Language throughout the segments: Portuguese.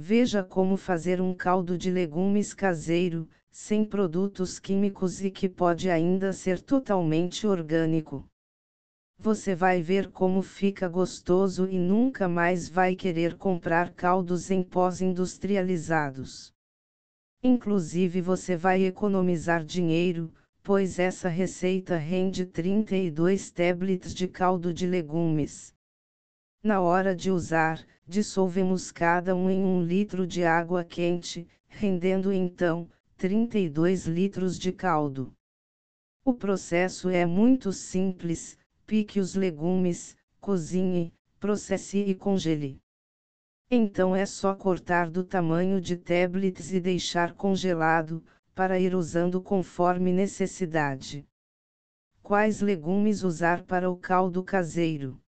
Veja como fazer um caldo de legumes caseiro, sem produtos químicos e que pode ainda ser totalmente orgânico. Você vai ver como fica gostoso e nunca mais vai querer comprar caldos em pós industrializados. Inclusive você vai economizar dinheiro, pois essa receita rende 32 tablets de caldo de legumes. Na hora de usar, dissolvemos cada um em um litro de água quente, rendendo então 32 litros de caldo. O processo é muito simples: pique os legumes, cozinhe, processe e congele. Então é só cortar do tamanho de tablets e deixar congelado, para ir usando conforme necessidade. Quais legumes usar para o caldo caseiro?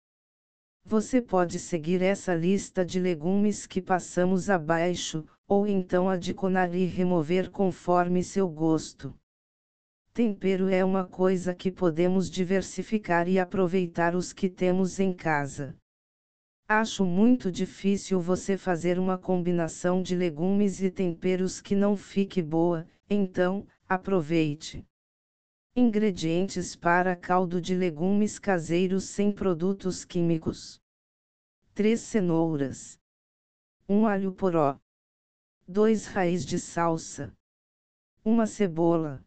Você pode seguir essa lista de legumes que passamos abaixo, ou então adicionar e remover conforme seu gosto. Tempero é uma coisa que podemos diversificar e aproveitar os que temos em casa. Acho muito difícil você fazer uma combinação de legumes e temperos que não fique boa, então, aproveite. Ingredientes para caldo de legumes caseiros sem produtos químicos: 3 cenouras, 1 alho poró, 2 raiz de salsa, 1 cebola,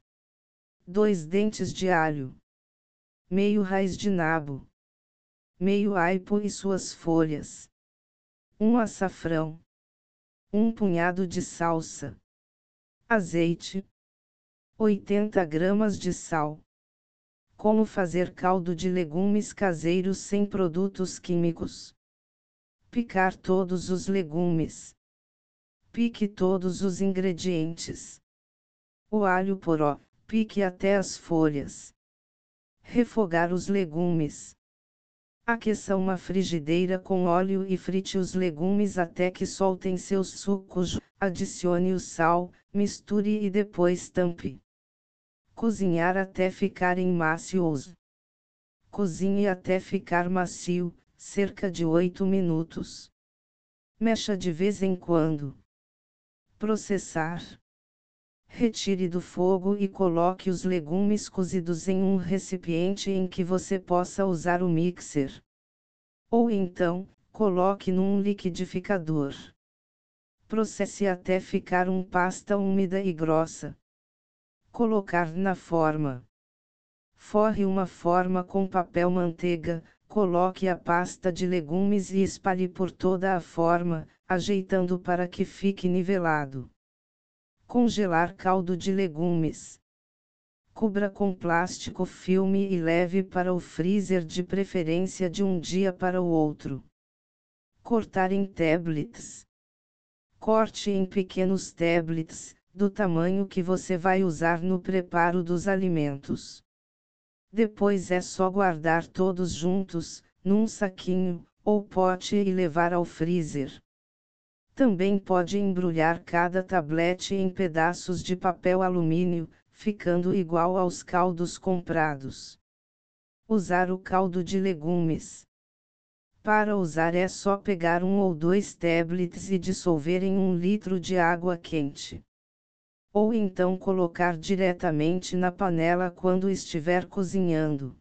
2 dentes de alho, meio raiz de nabo, meio aipo e suas folhas, 1 açafrão, 1 punhado de salsa. Azeite, 80 gramas de sal. Como fazer caldo de legumes caseiros sem produtos químicos? Picar todos os legumes. Pique todos os ingredientes. O alho poró, pique até as folhas. Refogar os legumes. Aqueça uma frigideira com óleo e frite os legumes até que soltem seus sucos. Adicione o sal, misture e depois tampe. Cozinhar até ficarem macios. Cozinhe até ficar macio, cerca de 8 minutos. Mexa de vez em quando. Processar. Retire do fogo e coloque os legumes cozidos em um recipiente em que você possa usar o mixer. Ou então, coloque num liquidificador. Processe até ficar uma pasta úmida e grossa. Colocar na forma. Forre uma forma com papel manteiga, coloque a pasta de legumes e espalhe por toda a forma, ajeitando para que fique nivelado. Congelar caldo de legumes. Cubra com plástico filme e leve para o freezer de preferência de um dia para o outro. Cortar em tablets. Corte em pequenos tablets, do tamanho que você vai usar no preparo dos alimentos. Depois é só guardar todos juntos, num saquinho, ou pote e levar ao freezer. Também pode embrulhar cada tablete em pedaços de papel alumínio, ficando igual aos caldos comprados. Usar o caldo de legumes. Para usar é só pegar um ou dois tablets e dissolver em um litro de água quente. Ou então colocar diretamente na panela quando estiver cozinhando.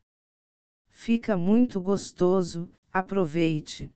Fica muito gostoso, aproveite!